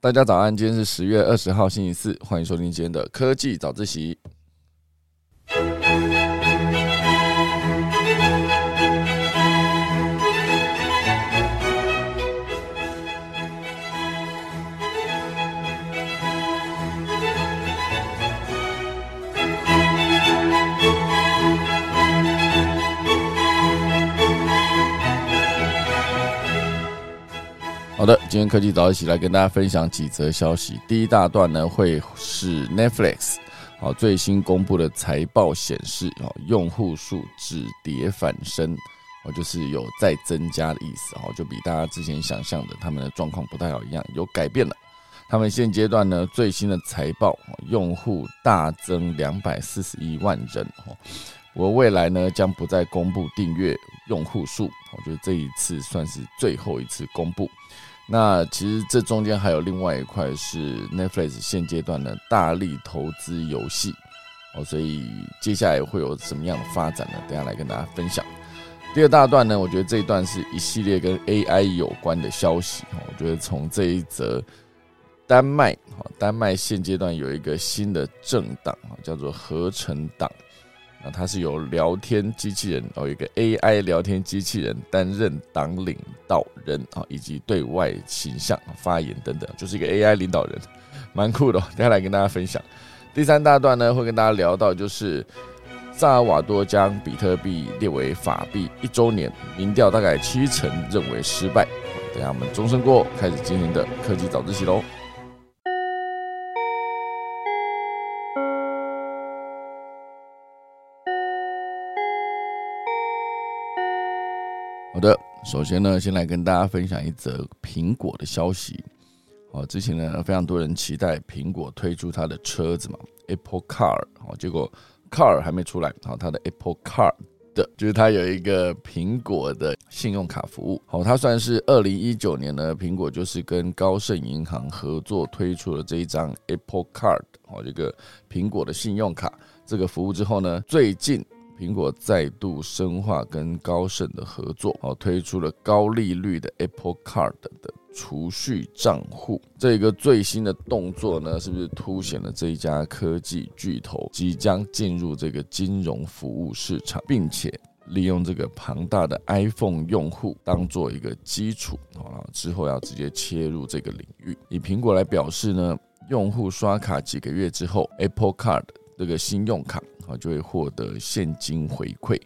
大家早安，今天是十月二十号，星期四，欢迎收听今天的科技早自习。好的，今天科技早一起来跟大家分享几则消息。第一大段呢，会是 Netflix 好最新公布的财报显示，哦，用户数止跌反升，哦，就是有再增加的意思，哦，就比大家之前想象的他们的状况不太好一样，有改变了。他们现阶段呢，最新的财报，用户大增两百四十一万人，哦，我未来呢将不再公布订阅用户数，我觉得这一次算是最后一次公布。那其实这中间还有另外一块是 Netflix 现阶段的大力投资游戏哦，所以接下来会有什么样的发展呢？等下来跟大家分享。第二大段呢，我觉得这一段是一系列跟 AI 有关的消息哦。我觉得从这一则丹麦哈，丹麦现阶段有一个新的政党啊，叫做合成党。那它是由聊天机器人哦，一个 AI 聊天机器人担任党领导人啊，以及对外形象发言等等，就是一个 AI 领导人，蛮酷的。等下来跟大家分享。第三大段呢，会跟大家聊到就是萨尔瓦多将比特币列为法币一周年，民调大概七成认为失败。等下我们钟声过，开始今天的科技早自习喽。好的，首先呢，先来跟大家分享一则苹果的消息。哦，之前呢，非常多人期待苹果推出它的车子嘛，Apple Car。哦，结果 Car 还没出来。好，它的 Apple Car 的，就是它有一个苹果的信用卡服务。好，它算是二零一九年呢，苹果就是跟高盛银行合作推出了这一张 Apple Card。哦，这个苹果的信用卡这个服务之后呢，最近。苹果再度深化跟高盛的合作，哦，推出了高利率的 Apple Card 的储蓄账户。这个最新的动作呢，是不是凸显了这一家科技巨头即将进入这个金融服务市场，并且利用这个庞大的 iPhone 用户当做一个基础，啊，之后要直接切入这个领域。以苹果来表示呢，用户刷卡几个月之后，Apple Card 这个信用卡。啊，就会获得现金回馈，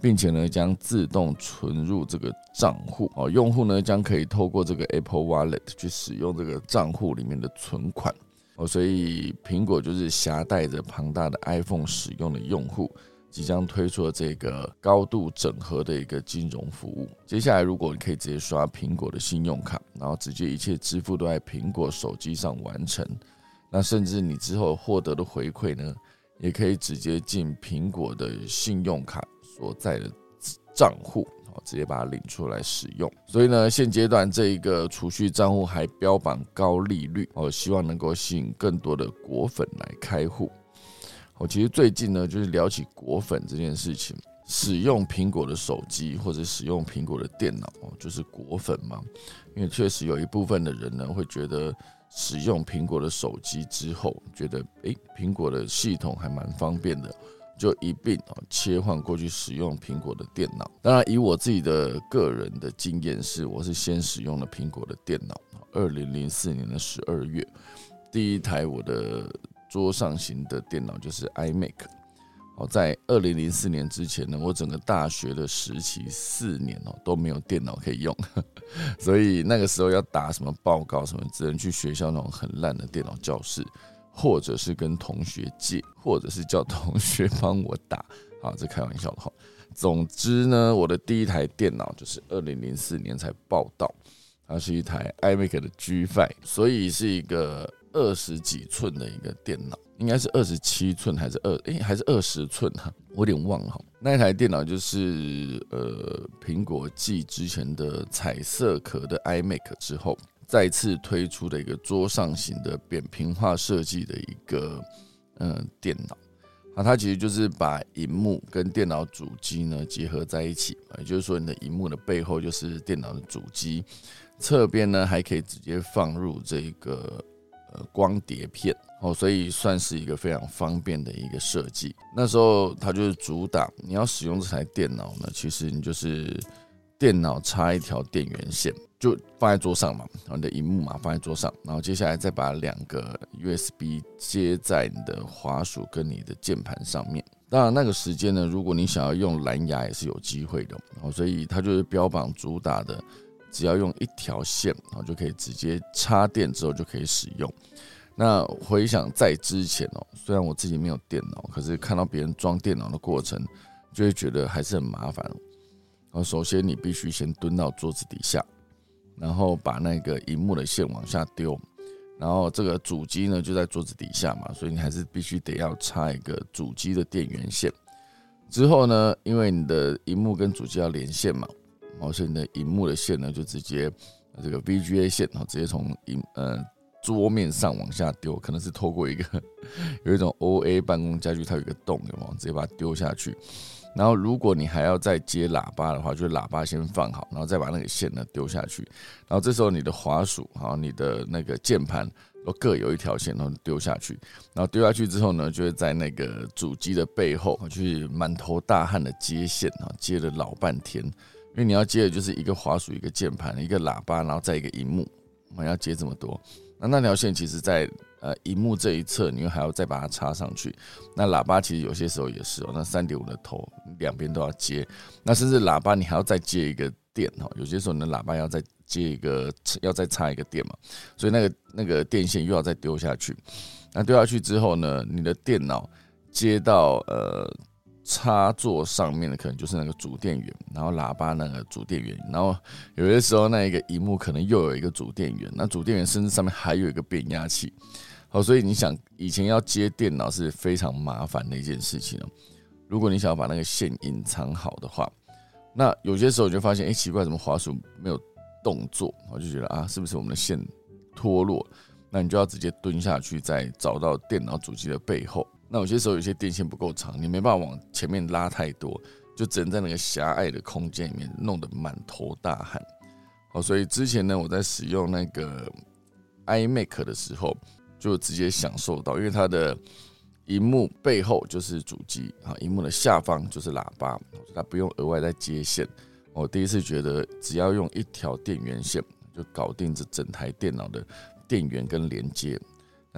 并且呢，将自动存入这个账户。哦，用户呢将可以透过这个 Apple Wallet 去使用这个账户里面的存款。哦，所以苹果就是携带着庞大的 iPhone 使用的用户，即将推出了这个高度整合的一个金融服务。接下来，如果你可以直接刷苹果的信用卡，然后直接一切支付都在苹果手机上完成，那甚至你之后获得的回馈呢？也可以直接进苹果的信用卡所在的账户，好，直接把它领出来使用。所以呢，现阶段这一个储蓄账户还标榜高利率，哦，希望能够吸引更多的果粉来开户。我其实最近呢，就是聊起果粉这件事情，使用苹果的手机或者使用苹果的电脑，就是果粉嘛。因为确实有一部分的人呢，会觉得。使用苹果的手机之后，觉得诶，苹果的系统还蛮方便的，就一并啊切换过去使用苹果的电脑。当然，以我自己的个人的经验是，我是先使用了苹果的电脑。二零零四年的十二月，第一台我的桌上型的电脑就是 iMac。哦，在二零零四年之前呢，我整个大学的时期四年哦都没有电脑可以用，所以那个时候要打什么报告什么，只能去学校那种很烂的电脑教室，或者是跟同学借，或者是叫同学帮我打。啊，这开玩笑的哈。总之呢，我的第一台电脑就是二零零四年才报道，它是一台 iMac 的 G5，所以是一个二十几寸的一个电脑。应该是二十七寸还是二哎还是二十寸哈，我有点忘了。那一台电脑就是呃苹果继之前的彩色壳的 iMac 之后，再次推出的一个桌上型的扁平化设计的一个嗯电脑。啊，它其实就是把荧幕跟电脑主机呢结合在一起，也就是说你的荧幕的背后就是电脑的主机。侧边呢还可以直接放入这个呃光碟片哦，所以算是一个非常方便的一个设计。那时候它就是主打你要使用这台电脑呢，其实你就是电脑插一条电源线，就放在桌上嘛，然后你的荧幕嘛放在桌上，然后接下来再把两个 USB 接在你的滑鼠跟你的键盘上面。当然那个时间呢，如果你想要用蓝牙也是有机会的哦，所以它就是标榜主打的。只要用一条线，然后就可以直接插电之后就可以使用。那回想在之前哦，虽然我自己没有电脑，可是看到别人装电脑的过程，就会觉得还是很麻烦。然后首先你必须先蹲到桌子底下，然后把那个荧幕的线往下丢，然后这个主机呢就在桌子底下嘛，所以你还是必须得要插一个主机的电源线。之后呢，因为你的荧幕跟主机要连线嘛。哦，所以你的荧幕的线呢，就直接这个 VGA 线，然后直接从荧呃桌面上往下丢，可能是透过一个 有一种 OA 办公家具，它有一个洞，有吗？直接把它丢下去。然后如果你还要再接喇叭的话，就喇叭先放好，然后再把那个线呢丢下去。然后这时候你的滑鼠，好，你的那个键盘都各有一条线，然后丢下去。然后丢下去之后呢，就会在那个主机的背后去满头大汗的接线啊，接了老半天。因为你要接的就是一个滑鼠、一个键盘、一个喇叭，然后再一个荧幕，我们要接这么多。那那条线其实，在呃荧幕这一侧，你又还要再把它插上去。那喇叭其实有些时候也是哦，那三点五的头两边都要接。那甚至喇叭你还要再接一个电哦，有些时候你的喇叭要再接一个，要再插一个电嘛。所以那个那个电线又要再丢下去。那丢下去之后呢，你的电脑接到呃。插座上面的可能就是那个主电源，然后喇叭那个主电源，然后有些时候那一个荧幕可能又有一个主电源，那主电源甚至上面还有一个变压器。好，所以你想以前要接电脑是非常麻烦的一件事情哦。如果你想要把那个线隐藏好的话，那有些时候就发现，哎，奇怪，怎么滑鼠没有动作？我就觉得啊，是不是我们的线脱落？那你就要直接蹲下去，再找到电脑主机的背后。那有些时候有些电线不够长，你没办法往前面拉太多，就只能在那个狭隘的空间里面弄得满头大汗。好，所以之前呢，我在使用那个 iMac 的时候，就直接享受到，因为它的荧幕背后就是主机啊，荧幕的下方就是喇叭，它不用额外再接线。我第一次觉得，只要用一条电源线就搞定这整台电脑的电源跟连接。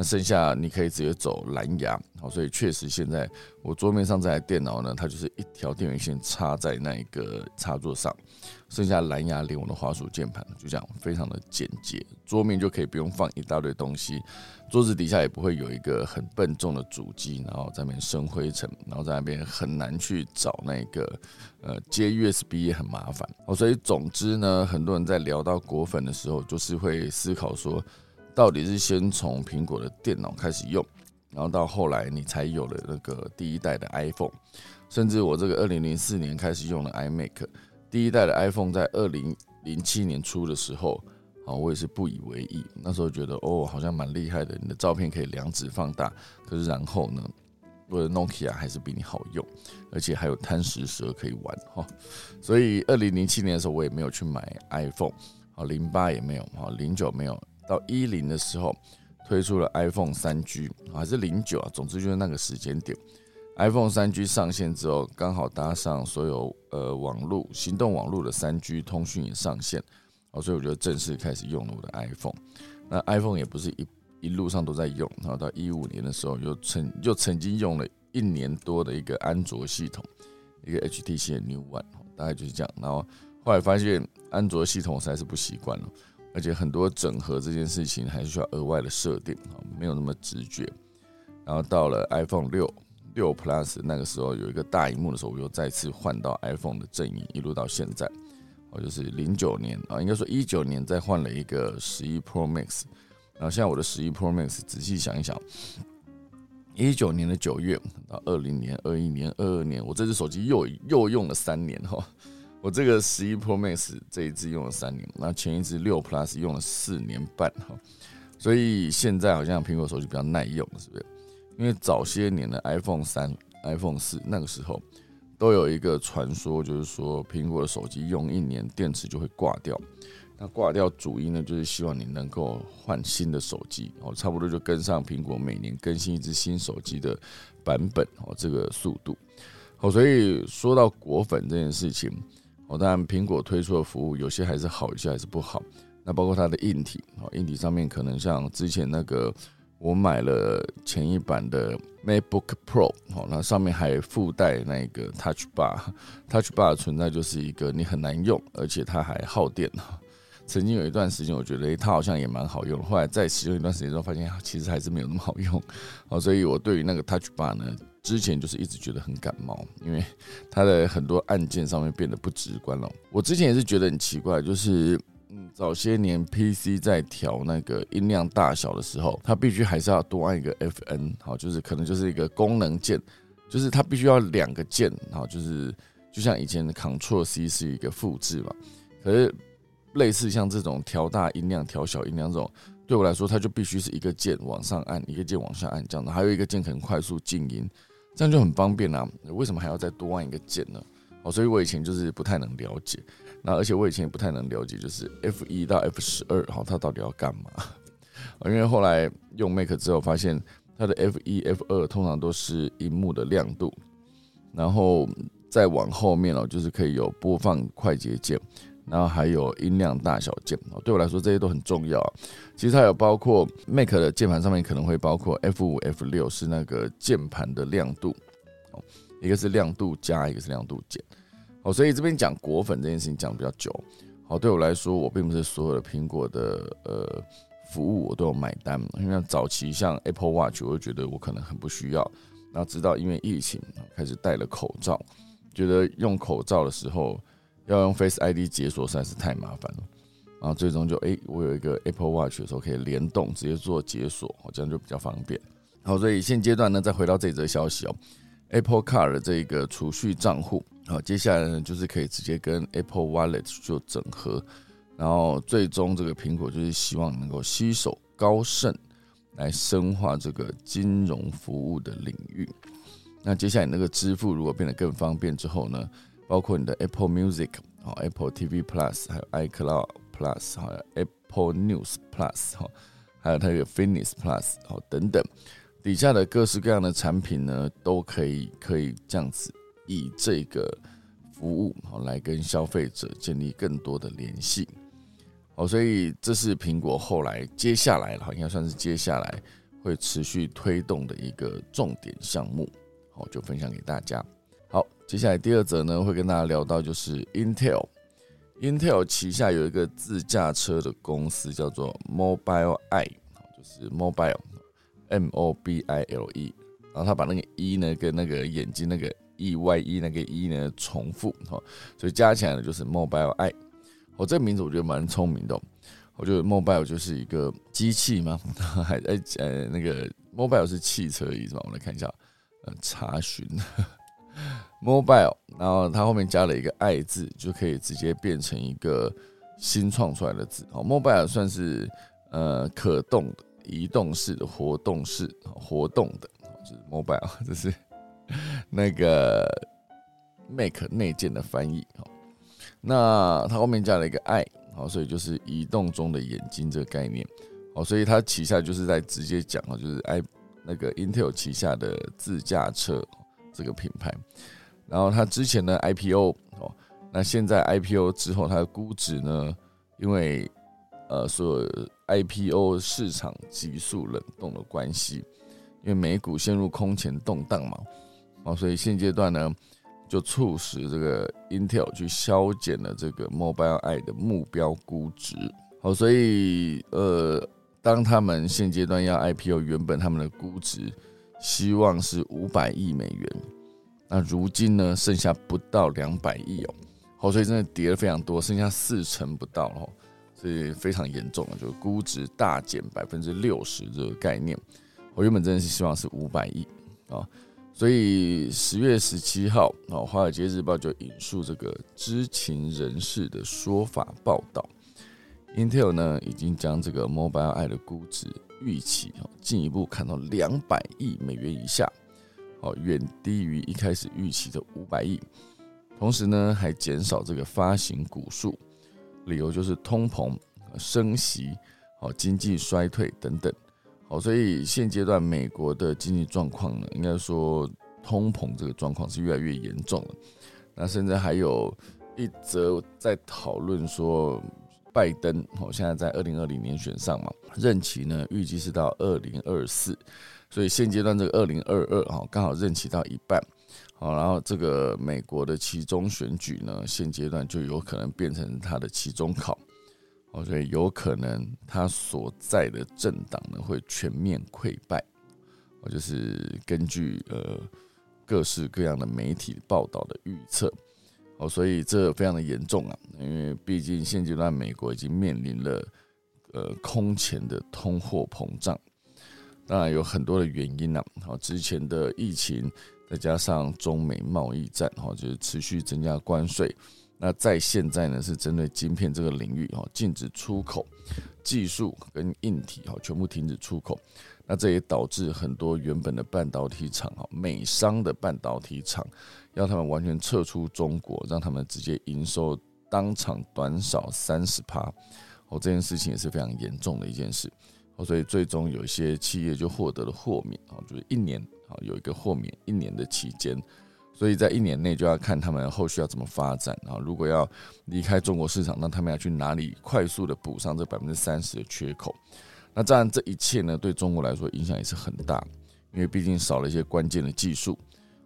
那剩下你可以直接走蓝牙，好，所以确实现在我桌面上这台电脑呢，它就是一条电源线插在那一个插座上，剩下蓝牙连我的滑鼠键盘，就这样非常的简洁，桌面就可以不用放一大堆东西，桌子底下也不会有一个很笨重的主机，然后在那边生灰尘，然后在那边很难去找那个呃接 USB 也很麻烦，哦，所以总之呢，很多人在聊到果粉的时候，就是会思考说。到底是先从苹果的电脑开始用，然后到后来你才有了那个第一代的 iPhone，甚至我这个二零零四年开始用的 iMac，第一代的 iPhone 在二零零七年初的时候，啊，我也是不以为意。那时候觉得哦，好像蛮厉害的，你的照片可以两指放大。可是然后呢，我的 Nokia 还是比你好用，而且还有贪食蛇可以玩哈。所以二零零七年的时候，我也没有去买 iPhone，好，零八也没有，好，零九没有。到一零的时候，推出了 iPhone 三 G，还是零九啊？总之就是那个时间点，iPhone 三 G 上线之后，刚好搭上所有呃网络、行动网络的三 G 通讯也上线，哦，所以我就正式开始用了我的 iPhone。那 iPhone 也不是一一路上都在用，然后到一五年的时候，又曾又曾经用了一年多的一个安卓系统，一个 HTC 的 New One，大概就是这样。然后后来发现安卓系统实在是不习惯了。而且很多整合这件事情还是需要额外的设定啊，没有那么直觉。然后到了 iPhone 六六 Plus 那个时候有一个大荧幕的时候，我又再次换到 iPhone 的阵营，一路到现在，我就是零九年啊，应该说一九年再换了一个十一 Pro Max。然后现在我的十一 Pro Max，仔细想一想，一九年的九月到二零年、二一年、二二年，我这只手机又又用了三年哈。我这个十一 Pro Max 这一支用了三年，那前一支六 Plus 用了四年半哈，所以现在好像苹果手机比较耐用，是不是？因为早些年的 iPhone 三、iPhone 四那个时候都有一个传说，就是说苹果的手机用一年电池就会挂掉，那挂掉主因呢，就是希望你能够换新的手机哦，差不多就跟上苹果每年更新一支新手机的版本哦，这个速度。好，所以说到果粉这件事情，哦，当然苹果推出的服务有些还是好，有些还是不好。那包括它的硬体哦，硬体上面可能像之前那个我买了前一版的 MacBook Pro 哦，那上面还附带那个 Touch Bar，Touch Bar 存在就是一个你很难用，而且它还耗电。曾经有一段时间，我觉得它好像也蛮好用。后来在使用一段时间之后，发现其实还是没有那么好用。哦，所以我对于那个 Touch Bar 呢，之前就是一直觉得很感冒，因为它的很多按键上面变得不直观了。我之前也是觉得很奇怪，就是嗯，早些年 PC 在调那个音量大小的时候，它必须还是要多按一个 FN，好，就是可能就是一个功能键，就是它必须要两个键，好，就是就像以前的 Ctrl+C 是一个复制嘛，可是。类似像这种调大音量、调小音量这种，对我来说，它就必须是一个键往上按，一个键往下按这样的，还有一个键可能快速静音，这样就很方便啊。为什么还要再多按一个键呢？哦，所以我以前就是不太能了解。那而且我以前也不太能了解，就是 F 一到 F 十二，哈，它到底要干嘛？因为后来用 Mac 之后，发现它的 F 一、F 二通常都是荧幕的亮度，然后再往后面哦，就是可以有播放快捷键。然后还有音量大小键哦，对我来说这些都很重要。其实它有包括 Mac 的键盘上面可能会包括 F 五、F 六是那个键盘的亮度哦，一个是亮度加，一个是亮度减。哦，所以这边讲果粉这件事情讲比较久。好，对我来说，我并不是所有的苹果的呃服务我都有买单，因为早期像 Apple Watch，我就觉得我可能很不需要。然后直到因为疫情开始戴了口罩，觉得用口罩的时候。要用 Face ID 解锁实在是太麻烦了，然后最终就哎，我有一个 Apple Watch 的时候可以联动，直接做解锁，这样就比较方便。好，所以现阶段呢，再回到这则消息哦，Apple Card 的这个储蓄账户，好，接下来呢就是可以直接跟 Apple Wallet 做整合，然后最终这个苹果就是希望能够吸手高盛来深化这个金融服务的领域。那接下来那个支付如果变得更方便之后呢？包括你的 Apple Music、好 Apple TV Plus，还有 iCloud Plus，还有 Apple News Plus，哈，还有它有 Fitness Plus，好等等，底下的各式各样的产品呢，都可以可以这样子以这个服务好来跟消费者建立更多的联系，好，所以这是苹果后来接下来哈，应该算是接下来会持续推动的一个重点项目，好，就分享给大家。接下来第二则呢，会跟大家聊到就是 Intel，Intel 旗下有一个自驾车的公司叫做 Mobile Eye，就是 Mobile M O B I L E，然后他把那个 E 呢跟那个眼睛那个 E Y E 那个 E 呢重复，哈，所以加起来呢就是 Mobile Eye。我这个名字我觉得蛮聪明的，我觉得 Mobile 就是一个机器吗？还哎呃那个 Mobile 是汽车的意思吗？我们来看一下，呃，查询。Mobile，然后它后面加了一个“爱”字，就可以直接变成一个新创出来的字。好，Mobile 算是呃可动的、移动式的、活动式、活动的，就是 Mobile，这是那个 Make 内建的翻译。好，那它后面加了一个“爱”，好，所以就是移动中的眼睛这个概念。好，所以它旗下就是在直接讲啊，就是 i 那个 Intel 旗下的自驾车。这个品牌，然后它之前的 IPO 哦，那现在 IPO 之后，它的估值呢，因为呃，所 IPO 市场急速冷冻的关系，因为美股陷入空前动荡嘛，哦，所以现阶段呢，就促使这个 Intel 去削减了这个 Mobile Eye 的目标估值，好，所以呃，当他们现阶段要 IPO，原本他们的估值。希望是五百亿美元，那如今呢，剩下不到两百亿哦，好，所以真的跌了非常多，剩下四成不到哦，所以非常严重了，就是估值大减百分之六十这个概念。我原本真的是希望是五百亿啊，所以十月十七号啊，华尔街日报就引述这个知情人士的说法报道，Intel 呢已经将这个 Mobile Eye 的估值。预期哦，进一步砍到两百亿美元以下，哦，远低于一开始预期的五百亿。同时呢，还减少这个发行股数。理由就是通膨、升息、好经济衰退等等。好，所以现阶段美国的经济状况呢，应该说通膨这个状况是越来越严重了。那甚至还有一则在讨论说，拜登好现在在二零二零年选上嘛，任期呢预计是到二零二四，所以现阶段这个二零二二哈刚好任期到一半。好，然后这个美国的期中选举呢，现阶段就有可能变成他的期中考，哦，所以有可能他所在的政党呢会全面溃败，哦，就是根据呃各式各样的媒体报道的预测，哦，所以这非常的严重啊，因为毕竟现阶段美国已经面临了呃空前的通货膨胀，当然有很多的原因呐，好，之前的疫情。再加上中美贸易战，哈，就是持续增加关税。那在现在呢，是针对晶片这个领域，哈，禁止出口技术跟硬体，哈，全部停止出口。那这也导致很多原本的半导体厂，哈，美商的半导体厂，要他们完全撤出中国，让他们直接营收当场短少三十趴。哦，这件事情也是非常严重的一件事。所以最终有一些企业就获得了豁免，哦，就是一年。啊，有一个豁免一年的期间，所以在一年内就要看他们后续要怎么发展啊。如果要离开中国市场，那他们要去哪里快速的补上这百分之三十的缺口？那当然，这一切呢，对中国来说影响也是很大，因为毕竟少了一些关键的技术，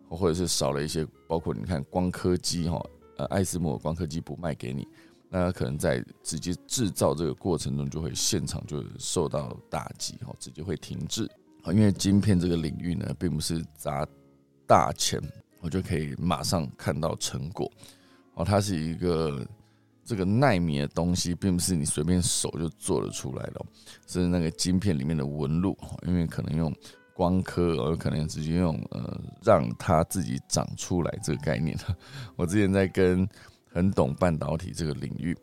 或者是少了一些，包括你看光刻机哈，呃，爱思摩光刻机不卖给你，那可能在直接制造这个过程中就会现场就受到打击哈，直接会停滞。因为晶片这个领域呢，并不是砸大钱，我就可以马上看到成果。哦，它是一个这个纳米的东西，并不是你随便手就做得出来的，是那个晶片里面的纹路。因为可能用光刻，有可能直接用呃让它自己长出来这个概念。我之前在跟很懂半导体这个领域。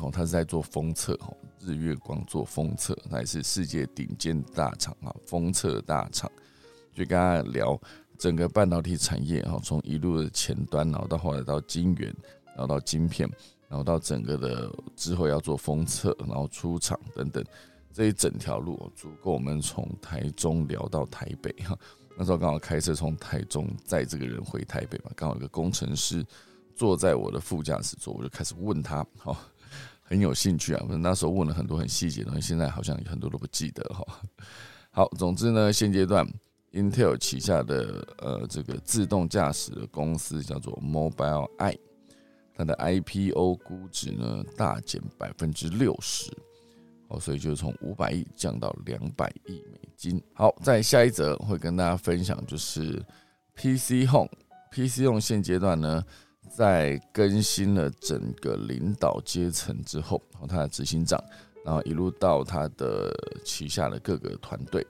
哦，他是在做封测，哦，日月光做封测，那也是世界顶尖大厂啊，封测大厂。就跟他聊整个半导体产业，哈，从一路的前端，然后到后来到晶圆，然后到晶片，然后到整个的之后要做封测，然后出厂等等，这一整条路足够我们从台中聊到台北哈。那时候刚好开车从台中载这个人回台北嘛，刚好有个工程师坐在我的副驾驶座，我就开始问他，好。很有兴趣啊！我那时候问了很多很细节的东西，现在好像很多都不记得哈。好，总之呢，现阶段 Intel 旗下的呃这个自动驾驶的公司叫做 Mobileye，它的 IPO 估值呢大减百分之六十，哦，所以就从五百亿降到两百亿美金。好，在下一则会跟大家分享，就是 PC Home，PC Home 现阶段呢。在更新了整个领导阶层之后，然后他的执行长，然后一路到他的旗下的各个团队，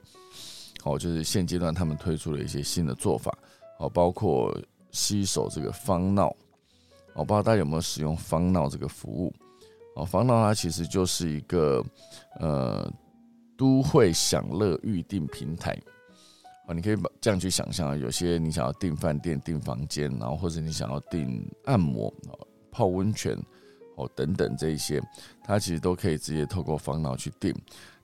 哦，就是现阶段他们推出了一些新的做法，哦，包括吸手这个方闹，我不知道大家有没有使用方闹这个服务，哦，方闹它其实就是一个呃都会享乐预订平台。你可以把这样去想象，有些你想要订饭店、订房间，然后或者你想要订按摩、泡温泉哦等等这一些，它其实都可以直接透过方脑去订。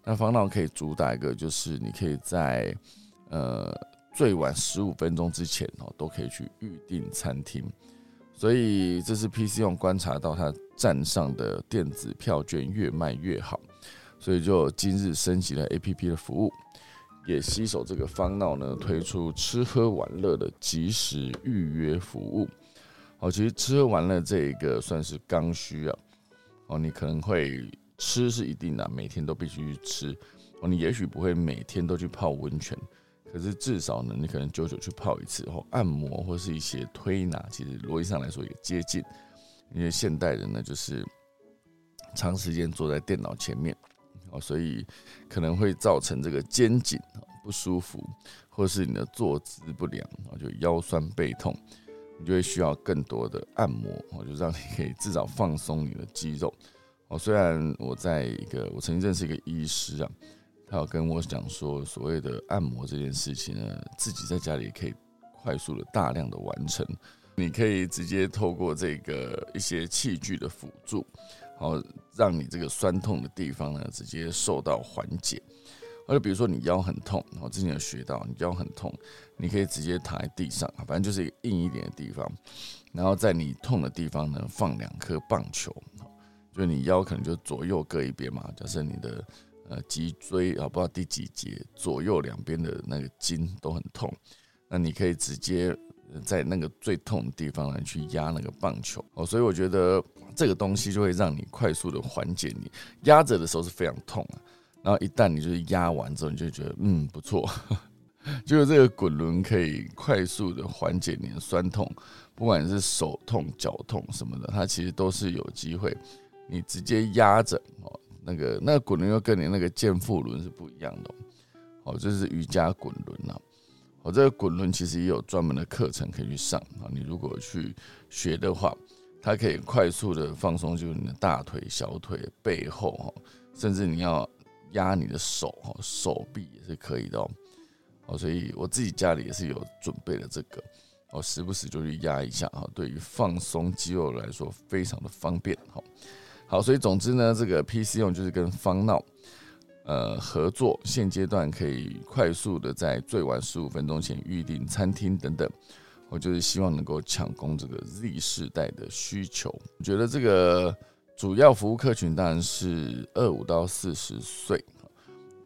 那方脑可以主打一个，就是你可以在呃最晚十五分钟之前哦，都可以去预订餐厅。所以这是 PC 用观察到它站上的电子票券越卖越好，所以就今日升级了 APP 的服务。也携手这个方闹呢，推出吃喝玩乐的即时预约服务。好，其实吃喝玩乐这一个算是刚需啊。哦，你可能会吃是一定的，每天都必须去吃。哦，你也许不会每天都去泡温泉，可是至少呢，你可能久久去泡一次。后按摩或是一些推拿，其实逻辑上来说也接近。因为现代人呢，就是长时间坐在电脑前面。所以可能会造成这个肩颈不舒服，或是你的坐姿不良啊，就腰酸背痛，你就会需要更多的按摩哦，就让你可以至少放松你的肌肉哦。虽然我在一个我曾经认识一个医师啊，他有跟我讲说，所谓的按摩这件事情呢，自己在家里可以快速的大量的完成，你可以直接透过这个一些器具的辅助。好让你这个酸痛的地方呢直接受到缓解。或者比如说你腰很痛，我之前有学到，你腰很痛，你可以直接躺在地上，反正就是一个硬一点的地方，然后在你痛的地方呢放两颗棒球，就你腰可能就左右各一边嘛。假设你的呃脊椎啊不知道第几节，左右两边的那个筋都很痛，那你可以直接在那个最痛的地方来去压那个棒球哦。所以我觉得这个东西就会让你快速的缓解你压着的时候是非常痛啊。然后一旦你就是压完之后，你就觉得嗯不错，就是这个滚轮可以快速的缓解你的酸痛，不管是手痛、脚痛什么的，它其实都是有机会。你直接压着哦，那个那个滚轮又跟你那个健腹轮是不一样的哦，这是瑜伽滚轮呐。我，这个滚轮其实也有专门的课程可以去上啊。你如果去学的话，它可以快速的放松，就是你的大腿、小腿、背后哈，甚至你要。压你的手哈，手臂也是可以的哦。所以我自己家里也是有准备了这个，我，时不时就去压一下哈。对于放松肌肉来说，非常的方便哈。好，所以总之呢，这个 PC 用就是跟方闹呃合作，现阶段可以快速的在最晚十五分钟前预定餐厅等等。我就是希望能够抢攻这个 Z 世代的需求。我觉得这个。主要服务客群当然是二五到四十岁，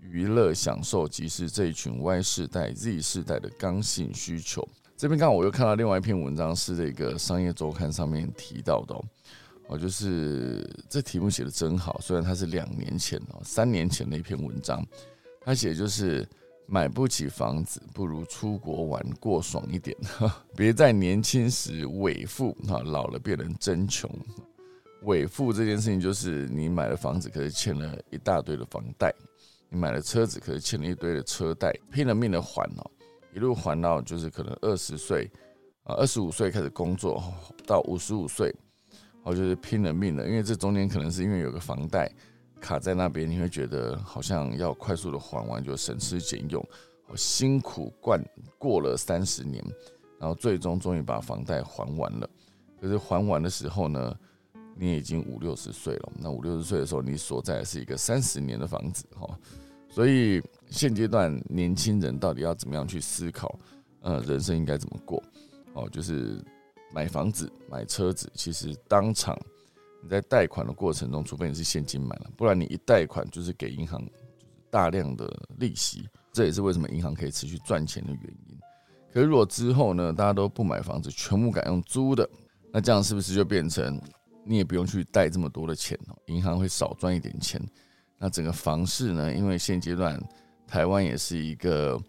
娱乐享受即是这一群 Y 世代、Z 世代的刚性需求。这边刚好我又看到另外一篇文章，是这个商业周刊上面提到的哦，就是这题目写的真好，虽然它是两年前哦，三年前的一篇文章，他写就是买不起房子，不如出国玩过爽一点，别在年轻时伪富哈，老了变成真穷。伪富这件事情，就是你买了房子，可是欠了一大堆的房贷；你买了车子，可是欠了一堆的车贷，拼了命的还哦，一路还到就是可能二十岁啊，二十五岁开始工作，到五十五岁，我，就是拼了命的，因为这中间可能是因为有个房贷卡在那边，你会觉得好像要快速的还完，就省吃俭用，辛苦惯过了三十年，然后最终终于把房贷还完了。可是还完的时候呢？你已经五六十岁了，那五六十岁的时候，你所在的是一个三十年的房子哈，所以现阶段年轻人到底要怎么样去思考，呃，人生应该怎么过？哦，就是买房子、买车子，其实当场你在贷款的过程中，除非你是现金买了，不然你一贷款就是给银行大量的利息，这也是为什么银行可以持续赚钱的原因。可是如果之后呢，大家都不买房子，全部改用租的，那这样是不是就变成？你也不用去贷这么多的钱哦，银行会少赚一点钱。那整个房市呢？因为现阶段台湾也是一个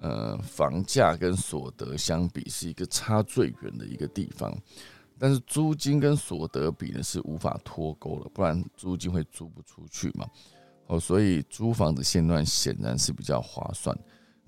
呃房价跟所得相比是一个差最远的一个地方，但是租金跟所得比呢是无法脱钩了，不然租金会租不出去嘛。哦，所以租房子现段显然是比较划算。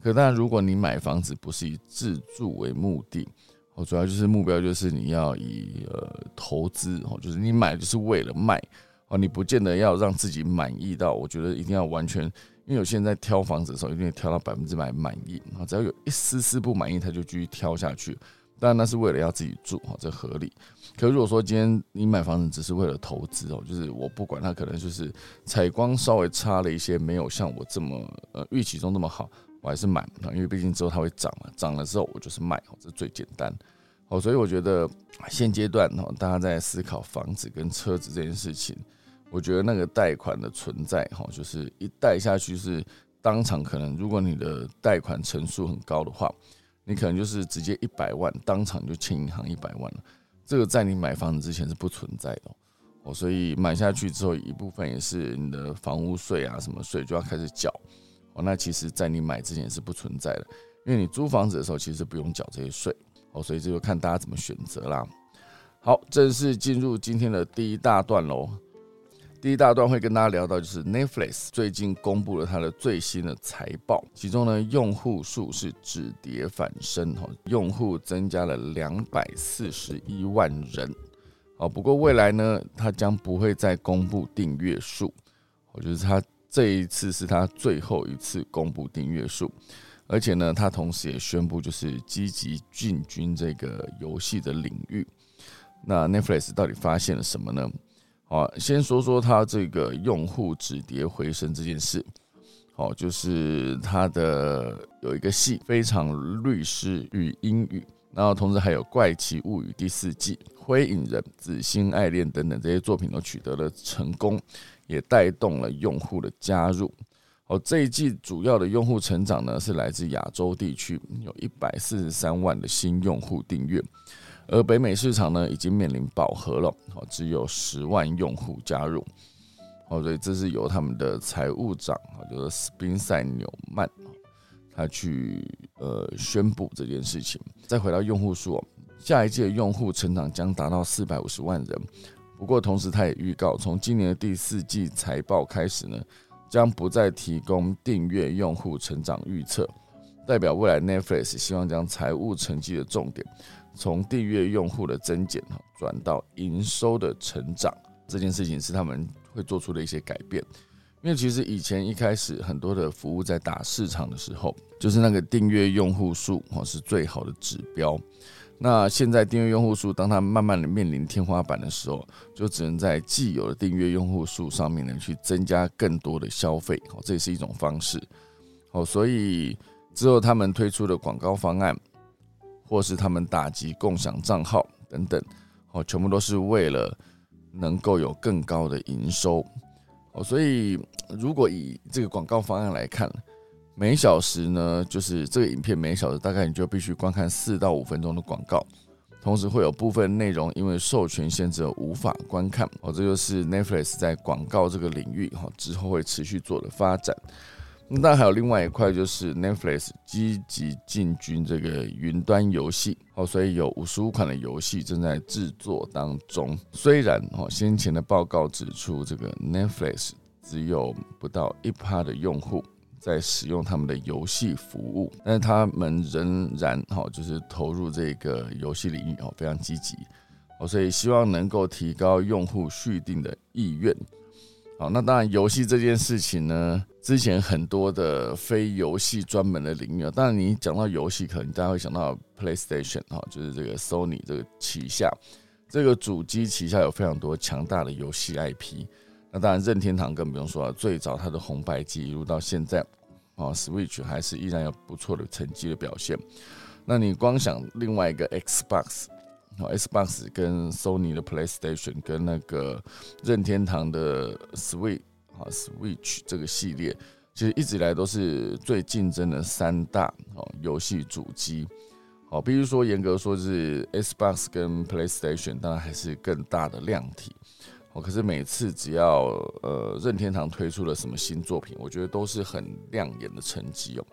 可当然，如果你买房子不是以自住为目的。哦主要就是目标，就是你要以呃投资哦，就是你买就是为了卖哦，你不见得要让自己满意到，我觉得一定要完全，因为有些人在挑房子的时候，一定挑到百分之百满意啊，只要有一丝丝不满意，他就继续挑下去。当然那是为了要自己住哈，这合理。可如果说今天你买房子只是为了投资哦，就是我不管它可能就是采光稍微差了一些，没有像我这么呃预期中那么好。我还是买啊，因为毕竟之后它会涨嘛，涨了之后我就是卖，这最简单。哦，所以我觉得现阶段哈，大家在思考房子跟车子这件事情，我觉得那个贷款的存在哈，就是一贷下去是当场可能，如果你的贷款成数很高的话，你可能就是直接一百万当场就欠银行一百万了。这个在你买房子之前是不存在的哦，所以买下去之后一部分也是你的房屋税啊什么税就要开始缴。哦那其实，在你买之前是不存在的，因为你租房子的时候，其实不用缴这些税哦，所以这就看大家怎么选择啦。好，正式进入今天的第一大段喽。第一大段会跟大家聊到，就是 Netflix 最近公布了它的最新的财报，其中呢，用户数是止跌反升，哈，用户增加了两百四十一万人。哦，不过未来呢，它将不会再公布订阅数，我觉得它。这一次是他最后一次公布订阅数，而且呢，他同时也宣布就是积极进军这个游戏的领域。那 Netflix 到底发现了什么呢？好，先说说它这个用户止跌回升这件事。好，就是它的有一个戏《非常律师与英语》，然后同时还有《怪奇物语》第四季、《灰影人》、《紫星爱恋》等等这些作品都取得了成功，也带动了用户的加入。好，这一季主要的用户成长呢，是来自亚洲地区，有一百四十三万的新用户订阅。而北美市场呢，已经面临饱和了，只有十万用户加入，哦，所以这是由他们的财务长啊，就是斯宾塞纽曼，他去呃宣布这件事情。再回到用户数，下一届用户成长将达到四百五十万人。不过同时，他也预告，从今年的第四季财报开始呢，将不再提供订阅用户成长预测，代表未来 Netflix 希望将财务成绩的重点。从订阅用户的增减哈，转到营收的成长，这件事情是他们会做出的一些改变。因为其实以前一开始很多的服务在打市场的时候，就是那个订阅用户数哈是最好的指标。那现在订阅用户数，当它慢慢的面临天花板的时候，就只能在既有的订阅用户数上面呢去增加更多的消费，哦，这也是一种方式。哦，所以之后他们推出的广告方案。或是他们打击共享账号等等，哦，全部都是为了能够有更高的营收，哦，所以如果以这个广告方案来看，每小时呢，就是这个影片每小时大概你就必须观看四到五分钟的广告，同时会有部分内容因为授权限制无法观看，哦，这就是 Netflix 在广告这个领域哈之后会持续做的发展。那还有另外一块，就是 Netflix 积极进军这个云端游戏，哦，所以有五十五款的游戏正在制作当中。虽然哦，先前的报告指出，这个 Netflix 只有不到一趴的用户在使用他们的游戏服务，但是他们仍然哈，就是投入这个游戏领域哦，非常积极哦，所以希望能够提高用户续订的意愿。好，那当然，游戏这件事情呢，之前很多的非游戏专门的领域，当然你讲到游戏，可能大家会想到 PlayStation 哈，就是这个 Sony 这个旗下，这个主机旗下有非常多强大的游戏 IP。那当然，任天堂更不用说了，最早它的红白机一路到现在，啊，Switch 还是依然有不错的成绩的表现。那你光想另外一个 Xbox。Xbox 跟 Sony 的 PlayStation 跟那个任天堂的 Switch 啊 Switch 这个系列，其实一直以来都是最竞争的三大哦游戏主机。好，比如说严格说是 Xbox 跟 PlayStation，当然还是更大的量体。哦，可是每次只要呃任天堂推出了什么新作品，我觉得都是很亮眼的成绩哦。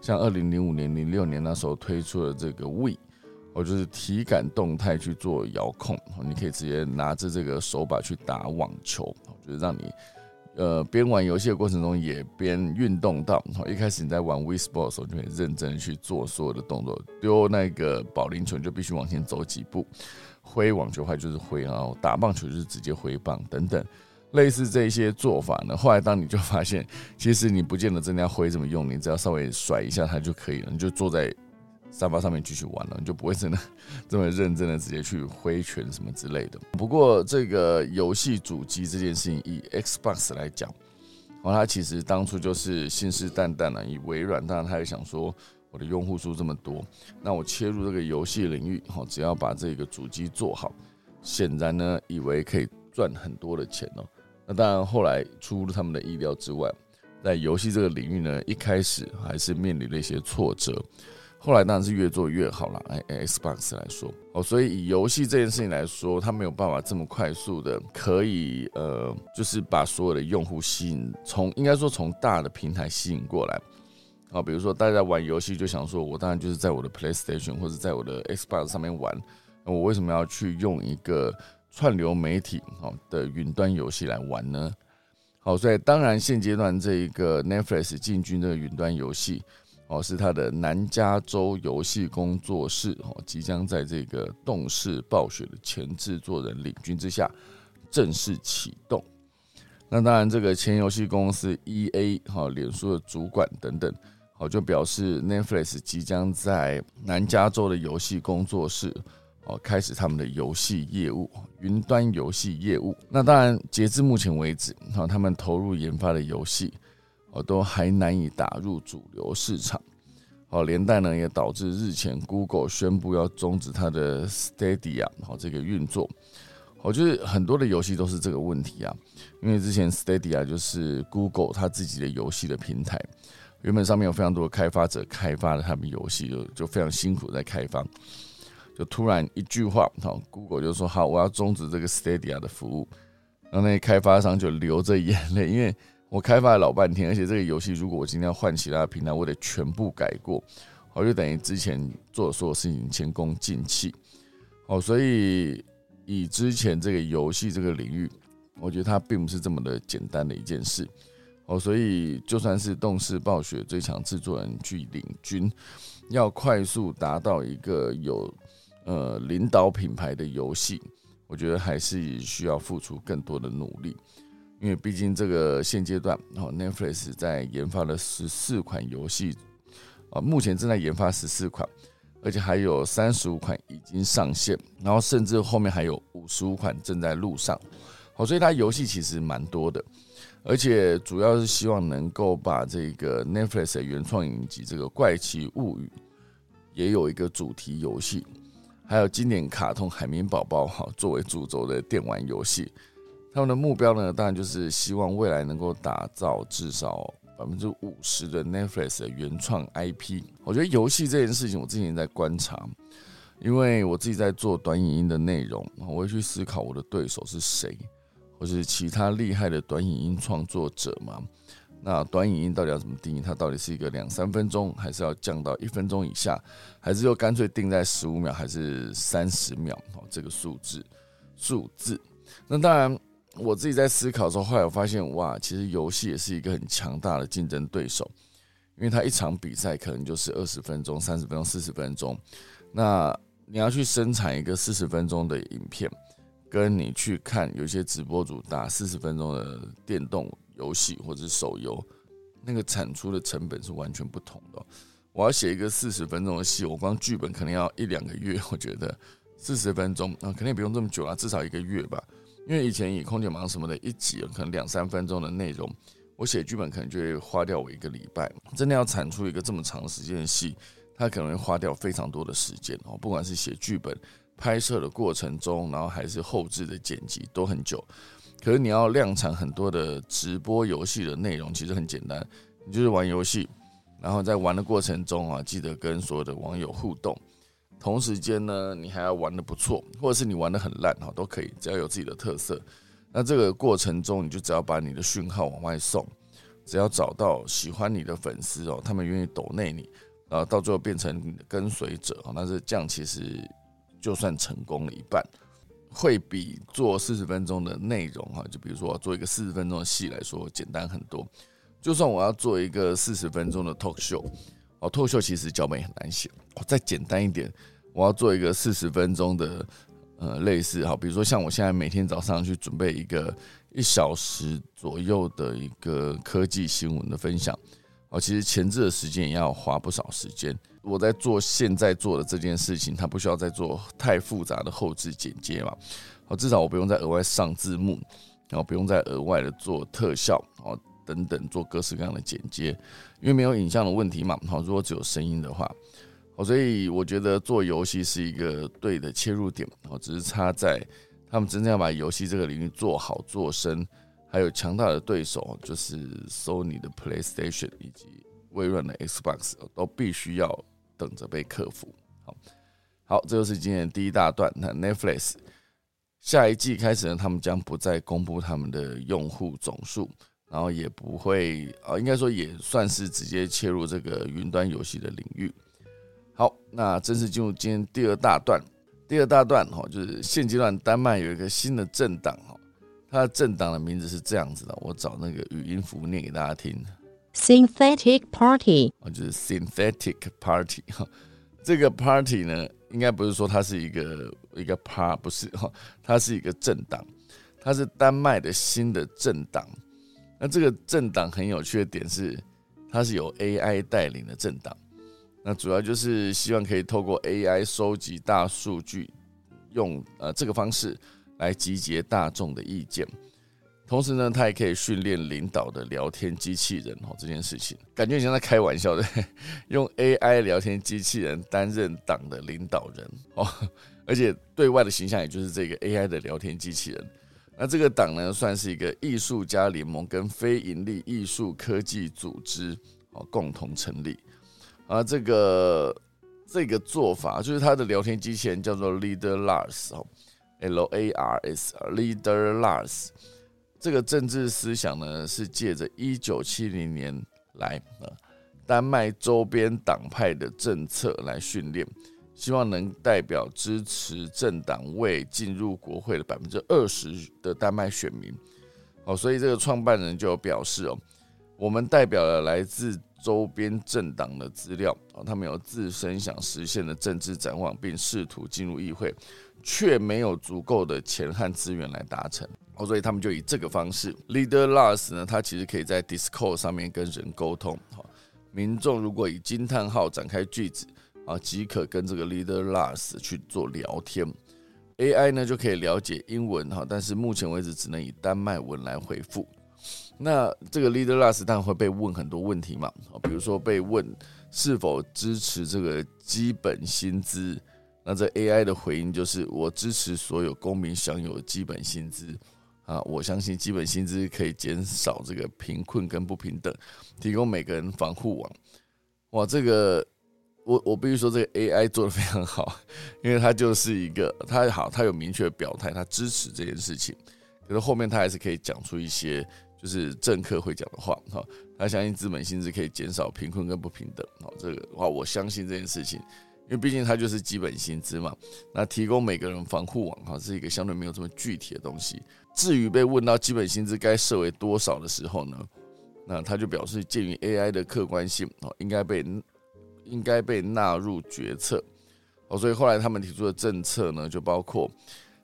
像二零零五年、零六年那时候推出的这个 Wii。我就是体感动态去做遥控，你可以直接拿着这个手把去打网球，就是让你呃边玩游戏的过程中也边运动到。一开始你在玩 w i Sport 的时候，就很认真去做所有的动作，丢那个保龄球就必须往前走几步，挥网球拍就是挥，然后打棒球就是直接挥棒等等，类似这些做法呢。后来当你就发现，其实你不见得真的要挥这么用，你只要稍微甩一下它就可以了，你就坐在。沙发上面继续玩了，你就不会真的 这么认真的直接去挥拳什么之类的。不过这个游戏主机这件事情，以 Xbox 来讲，哦，它其实当初就是信誓旦旦的，以微软，当然他也想说，我的用户数这么多，那我切入这个游戏领域，哦，只要把这个主机做好，显然呢，以为可以赚很多的钱哦。那当然后来出乎他们的意料之外，在游戏这个领域呢，一开始还是面临了一些挫折。后来当然是越做越好了。哎，Xbox 来说，哦，所以以游戏这件事情来说，它没有办法这么快速的可以呃，就是把所有的用户吸引，从应该说从大的平台吸引过来。啊，比如说大家玩游戏就想说，我当然就是在我的 PlayStation 或者在我的 Xbox 上面玩，那我为什么要去用一个串流媒体哦的云端游戏来玩呢？好，所以当然现阶段这一个 Netflix 进军这个云端游戏。哦，是他的南加州游戏工作室哦，即将在这个动视暴雪的前制作人领军之下正式启动。那当然，这个前游戏公司 E A 哈，脸书的主管等等，好就表示 Netflix 即将在南加州的游戏工作室哦，开始他们的游戏业务，云端游戏业务。那当然，截至目前为止，哈，他们投入研发的游戏，哦，都还难以打入主流市场。哦，连带呢也导致日前 Google 宣布要终止它的 Stadia 好这个运作。我觉得很多的游戏都是这个问题啊，因为之前 Stadia 就是 Google 它自己的游戏的平台，原本上面有非常多的开发者开发了他们游戏，就就非常辛苦在开发。就突然一句话，好，Google 就说好，我要终止这个 Stadia 的服务，然后那些开发商就流着眼泪，因为我开发了老半天，而且这个游戏如果我今天要换其他平台，我得全部改过，我就等于之前做的所有事情前功尽弃。哦，所以以之前这个游戏这个领域，我觉得它并不是这么的简单的一件事。哦，所以就算是动视暴雪最强制作人去领军，要快速达到一个有呃，领导品牌的游戏，我觉得还是需要付出更多的努力，因为毕竟这个现阶段，哦，Netflix 在研发了十四款游戏，啊，目前正在研发十四款，而且还有三十五款已经上线，然后甚至后面还有五十五款正在路上，好，所以它游戏其实蛮多的，而且主要是希望能够把这个 Netflix 的原创影集《这个怪奇物语》也有一个主题游戏。还有经典卡通《海绵宝宝》哈，作为主轴的电玩游戏，他们的目标呢，当然就是希望未来能够打造至少百分之五十的 Netflix 的原创 IP。我觉得游戏这件事情，我之前在观察，因为我自己在做短影音的内容，我会去思考我的对手是谁，或是其他厉害的短影音创作者嘛。那短影音到底要怎么定义？它到底是一个两三分钟，还是要降到一分钟以下，还是又干脆定在十五秒，还是三十秒？哦，这个数字数字。那当然，我自己在思考的时候，后来我发现，哇，其实游戏也是一个很强大的竞争对手，因为它一场比赛可能就是二十分钟、三十分钟、四十分钟。那你要去生产一个四十分钟的影片，跟你去看有些直播主打四十分钟的电动。游戏或者手游，那个产出的成本是完全不同的。我要写一个四十分钟的戏，我光剧本可能要一两个月。我觉得四十分钟啊，肯定也不用这么久了，至少一个月吧。因为以前以空姐忙什么的，一集可能两三分钟的内容，我写剧本可能就会花掉我一个礼拜。真的要产出一个这么长时间的戏，它可能会花掉非常多的时间哦。不管是写剧本、拍摄的过程中，然后还是后置的剪辑，都很久。可是你要量产很多的直播游戏的内容，其实很简单，你就是玩游戏，然后在玩的过程中啊，记得跟所有的网友互动。同时间呢，你还要玩的不错，或者是你玩的很烂哈，都可以，只要有自己的特色。那这个过程中，你就只要把你的讯号往外送，只要找到喜欢你的粉丝哦，他们愿意抖内你，然后到最后变成你的跟随者哦，那是这样，其实就算成功了一半。会比做四十分钟的内容哈，就比如说做一个四十分钟的戏来说简单很多。就算我要做一个四十分钟的 talk show，哦，talk show 其实脚本也很难写。哦，再简单一点，我要做一个四十分钟的呃类似哈，比如说像我现在每天早上去准备一个一小时左右的一个科技新闻的分享，哦，其实前置的时间也要花不少时间。我在做现在做的这件事情，它不需要再做太复杂的后置剪接嘛？哦，至少我不用再额外上字幕，然后不用再额外的做特效哦等等做各式各样的剪接，因为没有影像的问题嘛。好，如果只有声音的话，哦，所以我觉得做游戏是一个对的切入点。哦，只是差在他们真正要把游戏这个领域做好做深，还有强大的对手就是 Sony 的 PlayStation 以及微软的 Xbox 都必须要。等着被克服。好，好，这就是今天第一大段。那 Netflix 下一季开始呢，他们将不再公布他们的用户总数，然后也不会啊，应该说也算是直接切入这个云端游戏的领域。好，那正式进入今天第二大段。第二大段哈，就是现阶段丹麦有一个新的政党哈，它的政党的名字是这样子的，我找那个语音符念给大家听。Synthetic Party，哦，就是 Synthetic Party 哈，这个 Party 呢，应该不是说它是一个一个 Part，不是哈，它是一个政党，它是丹麦的新的政党。那这个政党很有趣的点是，它是由 AI 带领的政党。那主要就是希望可以透过 AI 收集大数据，用呃这个方式来集结大众的意见。同时呢，它也可以训练领导的聊天机器人哦。这件事情感觉你像在开玩笑的，用 AI 聊天机器人担任党的领导人哦，而且对外的形象也就是这个 AI 的聊天机器人。那这个党呢，算是一个艺术家联盟跟非盈利艺术科技组织哦共同成立。啊，这个这个做法就是他的聊天机器人叫做 Leader Lars 哦，L A R S Leader Lars。这个政治思想呢，是借着一九七零年来呃丹麦周边党派的政策来训练，希望能代表支持政党未进入国会的百分之二十的丹麦选民。哦，所以这个创办人就表示哦，我们代表了来自周边政党的资料哦，他们有自身想实现的政治展望，并试图进入议会，却没有足够的钱和资源来达成哦。所以他们就以这个方式，Leader Lars 呢，他其实可以在 Discord 上面跟人沟通。好，民众如果以惊叹号展开句子啊，即可跟这个 Leader Lars 去做聊天。AI 呢就可以了解英文哈，但是目前为止只能以丹麦文来回复。那这个 Leader Lars 当然会被问很多问题嘛，啊，比如说被问是否支持这个基本薪资，那这 AI 的回应就是我支持所有公民享有基本薪资。啊，我相信基本薪资可以减少这个贫困跟不平等，提供每个人防护网。哇，这个我我必须说，这个 AI 做的非常好，因为它就是一个，它好，它有明确表态，它支持这件事情。可是后面它还是可以讲出一些就是政客会讲的话哈。他相信资本薪资可以减少贫困跟不平等。哦，这个话我相信这件事情，因为毕竟它就是基本薪资嘛。那提供每个人防护网哈，是一个相对没有这么具体的东西。至于被问到基本薪资该设为多少的时候呢，那他就表示，鉴于 AI 的客观性哦，应该被应该被纳入决策。哦，所以后来他们提出的政策呢，就包括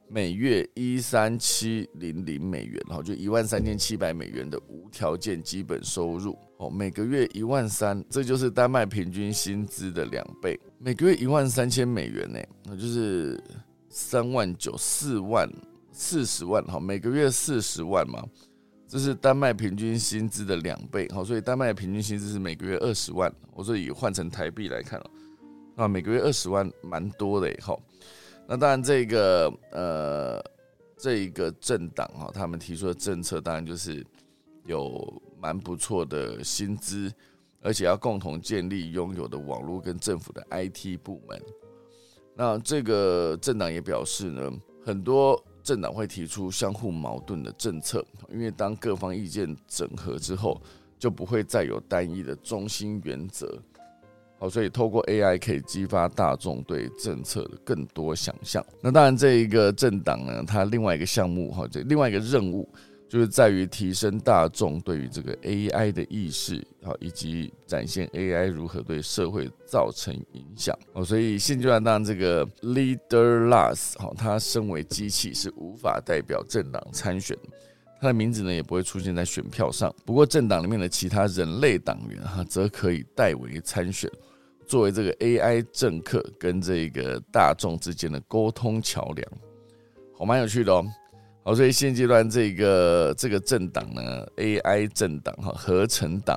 每月一三七零零美元，然后就一万三千七百美元的无条件基本收入。哦，每个月一万三，这就是丹麦平均薪资的两倍，每个月一万三千美元呢，那就是三万九四万。四十万哈，每个月四十万嘛，这是丹麦平均薪资的两倍好，所以丹麦平均薪资是每个月二十万。我说以换成台币来看哦，啊，每个月二十万蛮多的哈。那当然这个呃，这一个政党哈，他们提出的政策当然就是有蛮不错的薪资，而且要共同建立拥有的网络跟政府的 IT 部门。那这个政党也表示呢，很多。政党会提出相互矛盾的政策，因为当各方意见整合之后，就不会再有单一的中心原则。好，所以透过 AI 可以激发大众对政策的更多想象。那当然，这一个政党呢，它另外一个项目哈，这另外一个任务。就是在于提升大众对于这个 AI 的意识，好，以及展现 AI 如何对社会造成影响。哦，所以现阶段当这个 Leaderless，好，他身为机器是无法代表政党参选，他的名字呢也不会出现在选票上。不过政党里面的其他人类党员哈，则可以代为参选，作为这个 AI 政客跟这个大众之间的沟通桥梁。好，蛮有趣的哦。好，所以现阶段这个这个政党呢，AI 政党哈，合成党，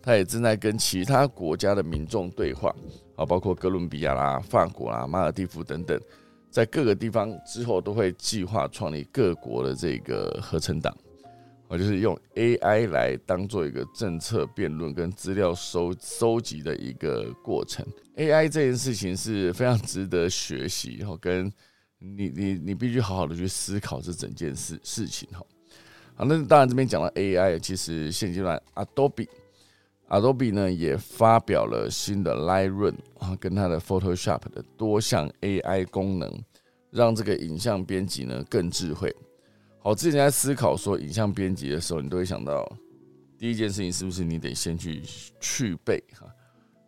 它也正在跟其他国家的民众对话，啊，包括哥伦比亚啦、法国啦、马尔蒂夫等等，在各个地方之后都会计划创立各国的这个合成党，啊，就是用 AI 来当做一个政策辩论跟资料收收集的一个过程。AI 这件事情是非常值得学习，然后跟。你你你必须好好的去思考这整件事事情哈。好，那当然这边讲到 AI，其实现阶段 Adobe，Adobe 呢也发表了新的 Lightroom 啊，跟它的 Photoshop 的多项 AI 功能，让这个影像编辑呢更智慧。好，之前在思考说影像编辑的时候，你都会想到第一件事情是不是你得先去去背哈？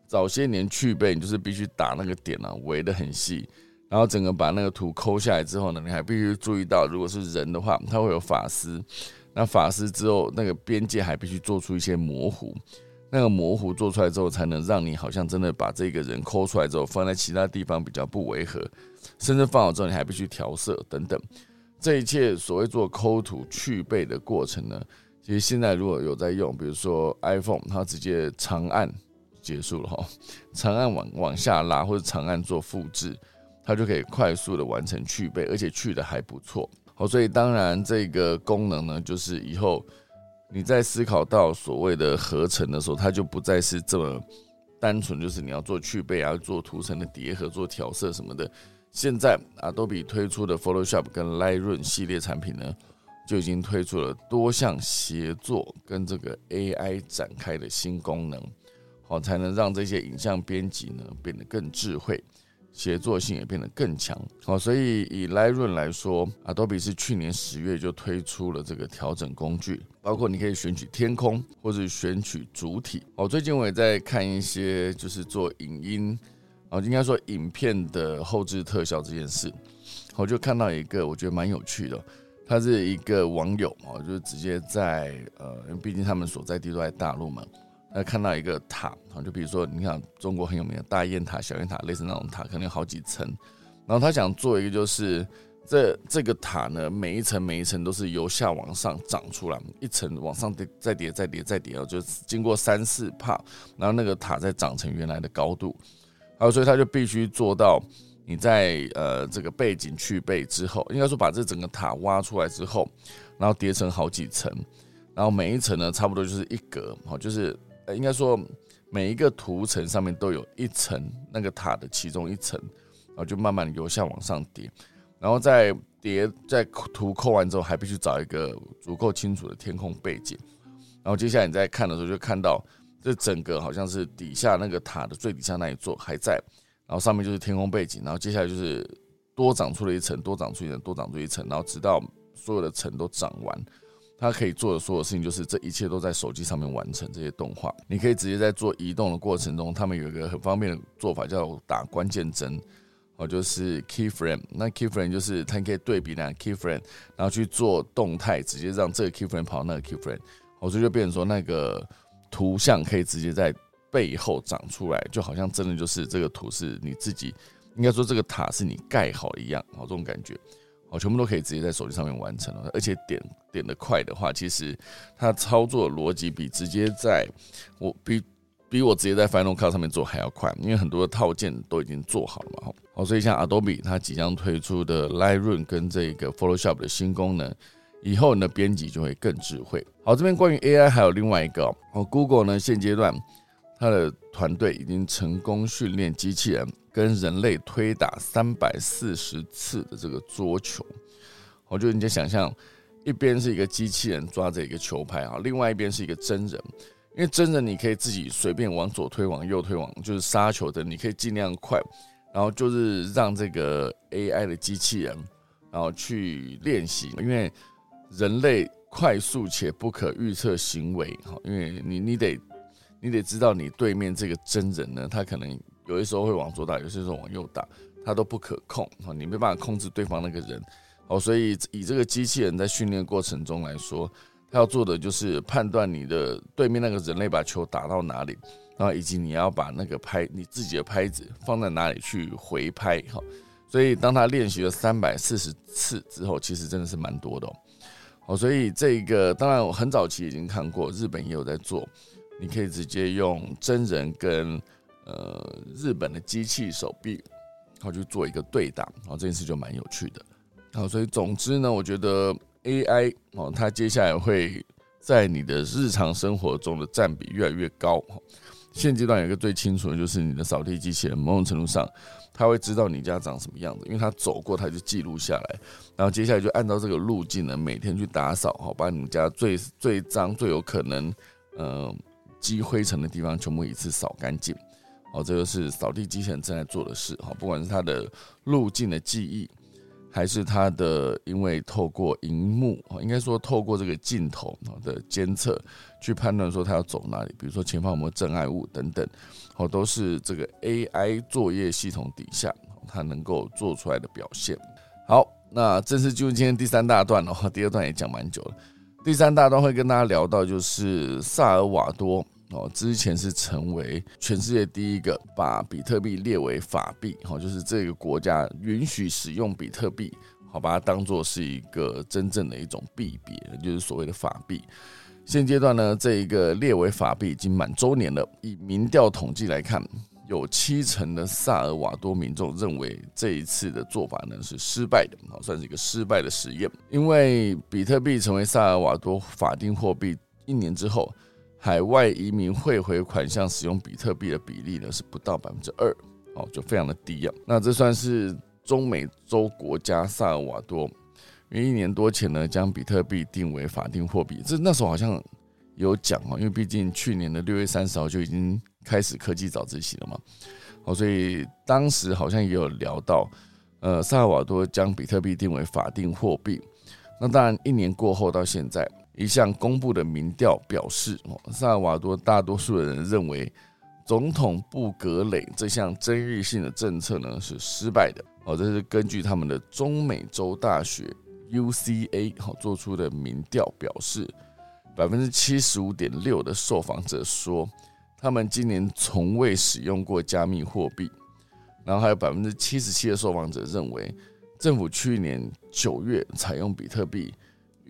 早些年去背，你就是必须打那个点啊，围的很细。然后整个把那个图抠下来之后呢，你还必须注意到，如果是人的话，它会有发丝。那发丝之后，那个边界还必须做出一些模糊。那个模糊做出来之后，才能让你好像真的把这个人抠出来之后，放在其他地方比较不违和，甚至放好之后你还必须调色等等。这一切所谓做抠图去背的过程呢，其实现在如果有在用，比如说 iPhone，它直接长按结束了哈，长按往往下拉或者长按做复制，它就可以快速的完成去背，而且去的还不错。好，所以当然这个功能呢，就是以后。你在思考到所谓的合成的时候，它就不再是这么单纯，就是你要做去背啊，做图层的叠合、做调色什么的。现在，Adobe 推出的 Photoshop 跟 Lightroom 系列产品呢，就已经推出了多项协作跟这个 AI 展开的新功能，好，才能让这些影像编辑呢变得更智慧。协作性也变得更强，好，所以以 Lightroom 来说，Adobe 是去年十月就推出了这个调整工具，包括你可以选取天空或者选取主体。哦，最近我也在看一些就是做影音，哦，应该说影片的后置特效这件事，我就看到一个我觉得蛮有趣的，他是一个网友哦，就是直接在呃，因为毕竟他们所在地都在大陆嘛。那看到一个塔，就比如说，你看中国很有名的大雁塔、小雁塔，类似那种塔，可能有好几层。然后他想做一个，就是这这个塔呢，每一层每一层都是由下往上长出来，一层往上叠，再叠，再叠，再叠，就经过三四帕，然后那个塔再长成原来的高度。然后所以他就必须做到，你在呃这个背景去背之后，应该说把这整个塔挖出来之后，然后叠成好几层，然后每一层呢，差不多就是一格，好，就是。应该说，每一个图层上面都有一层那个塔的其中一层，然后就慢慢由下往上叠，然后再叠，在图扣完之后，还必须找一个足够清楚的天空背景，然后接下来你在看的时候，就看到这整个好像是底下那个塔的最底下那一座还在，然后上面就是天空背景，然后接下来就是多长出了一层，多长出一层，多长出一层，然后直到所有的层都长完。它可以做的所有事情，就是这一切都在手机上面完成这些动画。你可以直接在做移动的过程中，他们有一个很方便的做法，叫打关键帧，哦，就是 key frame。那 key frame 就是它可以对比两 key frame，然后去做动态，直接让这个 key frame 跑到那个 key frame，哦，所以就变成说那个图像可以直接在背后长出来，就好像真的就是这个图是你自己，应该说这个塔是你盖好一样，哦，这种感觉。哦，全部都可以直接在手机上面完成了，而且点点的快的话，其实它操作逻辑比直接在我比比我直接在 Final Cut 上面做还要快，因为很多的套件都已经做好了嘛。好，所以像 Adobe 它即将推出的 Lightroom 跟这个 Photoshop 的新功能，以后你的编辑就会更智慧。好，这边关于 AI 还有另外一个哦，Google 呢现阶段它的团队已经成功训练机器人。跟人类推打三百四十次的这个桌球，我就你就想象，一边是一个机器人抓着一个球拍啊，另外一边是一个真人。因为真人你可以自己随便往左推、往右推、往就是杀球的，你可以尽量快，然后就是让这个 AI 的机器人然后去练习，因为人类快速且不可预测行为哈，因为你你得你得知道你对面这个真人呢，他可能。有的时候会往左打，有些时候往右打，它都不可控啊，你没办法控制对方那个人哦，所以以这个机器人在训练过程中来说，它要做的就是判断你的对面那个人类把球打到哪里，然后以及你要把那个拍你自己的拍子放在哪里去回拍哈，所以当他练习了三百四十次之后，其实真的是蛮多的哦，所以这个当然我很早期已经看过，日本也有在做，你可以直接用真人跟。呃，日本的机器手臂，然后去做一个对打，然后这件事就蛮有趣的。好，所以总之呢，我觉得 AI 哦，它接下来会在你的日常生活中的占比越来越高。现阶段有一个最清楚的就是你的扫地机器人，某种程度上，它会知道你家长什么样子，因为它走过，它就记录下来，然后接下来就按照这个路径呢，每天去打扫，好，把你们家最最脏、最有可能呃积灰尘的地方全部一次扫干净。哦，这个是扫地机器人正在做的事哈，不管是它的路径的记忆，还是它的因为透过荧幕应该说透过这个镜头的监测，去判断说它要走哪里，比如说前方有没有障碍物等等，哦，都是这个 AI 作业系统底下它能够做出来的表现。好，那正式进入今天第三大段的话，第二段也讲蛮久了。第三大段会跟大家聊到就是萨尔瓦多。哦，之前是成为全世界第一个把比特币列为法币，好，就是这个国家允许使用比特币，好，把它当做是一个真正的一种币别，就是所谓的法币。现阶段呢，这一个列为法币已经满周年了。以民调统计来看，有七成的萨尔瓦多民众认为这一次的做法呢是失败的，啊，算是一个失败的实验。因为比特币成为萨尔瓦多法定货币一年之后，海外移民汇回款项使用比特币的比例呢是不到百分之二，哦，就非常的低啊。那这算是中美洲国家萨尔瓦多。因为一年多前呢，将比特币定为法定货币，这那时候好像有讲哦，因为毕竟去年的六月三十号就已经开始科技早自习了嘛，好，所以当时好像也有聊到，呃，萨尔瓦多将比特币定为法定货币。那当然，一年过后到现在，一项公布的民调表示，萨尔瓦多大多数的人认为，总统布格雷这项争议性的政策呢是失败的。哦，这是根据他们的中美洲大学。UCA 好做出的民调表示，百分之七十五点六的受访者说，他们今年从未使用过加密货币。然后还有百分之七十七的受访者认为，政府去年九月采用比特币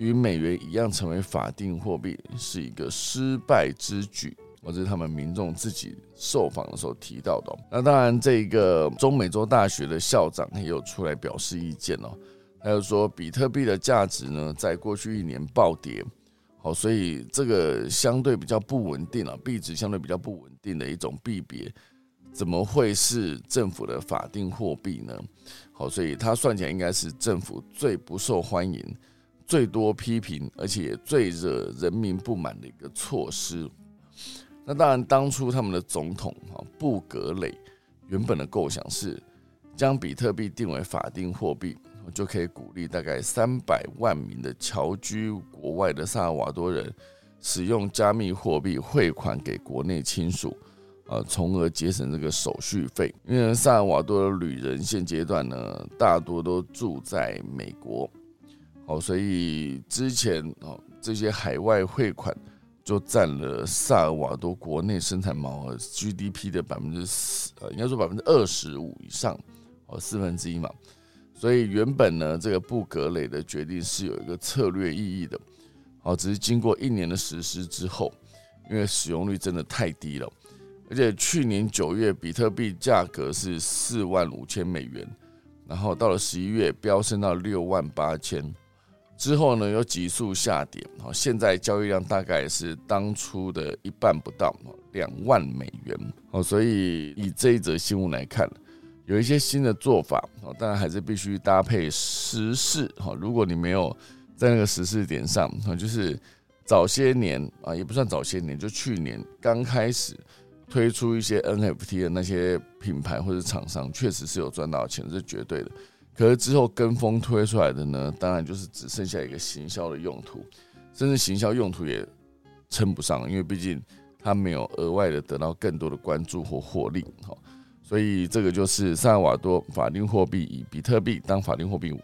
与美元一样成为法定货币是一个失败之举。或者是他们民众自己受访的时候提到的。那当然，这个中美洲大学的校长也有出来表示意见哦。还有说，比特币的价值呢，在过去一年暴跌，好，所以这个相对比较不稳定啊，币值相对比较不稳定的一种币别，怎么会是政府的法定货币呢？好，所以它算起来应该是政府最不受欢迎、最多批评，而且最惹人民不满的一个措施。那当然，当初他们的总统啊布格雷原本的构想是将比特币定为法定货币。就可以鼓励大概三百万名的侨居国外的萨尔瓦多人使用加密货币汇款给国内亲属，呃，从而节省这个手续费。因为萨尔瓦多的旅人现阶段呢，大多都住在美国，哦，所以之前哦，这些海外汇款就占了萨尔瓦多国内生产毛额 GDP 的百分之四，呃，应该说百分之二十五以上，哦，四分之一嘛。所以原本呢，这个布格雷的决定是有一个策略意义的，哦，只是经过一年的实施之后，因为使用率真的太低了，而且去年九月比特币价格是四万五千美元，然后到了十一月飙升到六万八千，之后呢又急速下跌，好，现在交易量大概是当初的一半不到，两万美元，好，所以以这一则新闻来看。有一些新的做法哦，当然还是必须搭配时事哈。如果你没有在那个时事点上啊，就是早些年啊，也不算早些年，就去年刚开始推出一些 NFT 的那些品牌或者厂商，确实是有赚到钱，是绝对的。可是之后跟风推出来的呢，当然就是只剩下一个行销的用途，甚至行销用途也称不上，因为毕竟它没有额外的得到更多的关注或获利哈。所以这个就是萨尔瓦多法定货币以比特币当法定货币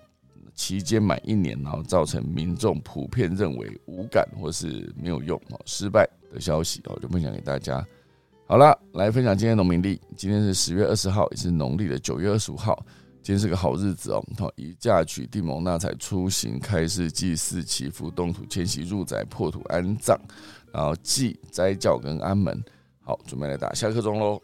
期间满一年，然后造成民众普遍认为无感或是没有用哦失败的消息哦，就分享给大家。好了，来分享今天农民历。今天是十月二十号，也是农历的九月二十五号。今天是个好日子哦，好以嫁娶、地蒙纳采、出行、开市、祭祀、祈福、动土、迁徙、入宅、破土、安葬，然后祭、斋教跟安门。好，准备来打下课钟喽。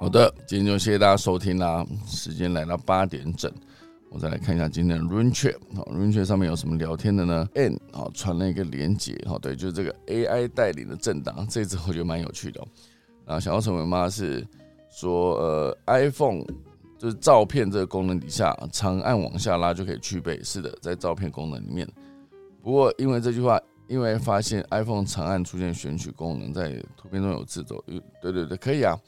好的，今天就谢谢大家收听啦。时间来到八点整，我再来看一下今天的 Run Chat。好，Run Chat 上面有什么聊天的呢？N 好传了一个连接，好，对，就是这个 AI 带领的政党，这次我觉得蛮有趣的。啊，想要成为妈是说，呃，iPhone 就是照片这个功能底下，长按往下拉就可以去背。是的，在照片功能里面。不过因为这句话，因为发现 iPhone 长按出现选取功能，在图片中有自走，对对对，可以啊。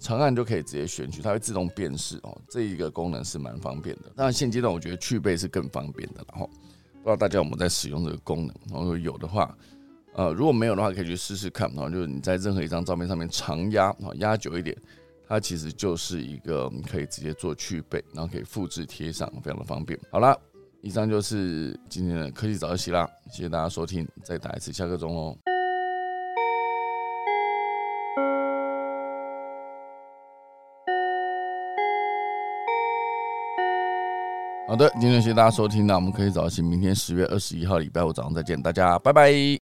长按就可以直接选取，它会自动辨识哦，这一个功能是蛮方便的。当然现阶段我觉得去背是更方便的，然后不知道大家有没有在使用这个功能？然后有的话，呃，如果没有的话，可以去试试看。然后就是你在任何一张照片上面长压，啊，压久一点，它其实就是一个可以直接做去背，然后可以复制贴上，非常的方便。好啦，以上就是今天的科技早自习啦，谢谢大家收听，再打一次下课钟喽。好的，今天谢谢大家收听，那我们可以早起，明天十月二十一号礼拜五早上再见，大家拜拜。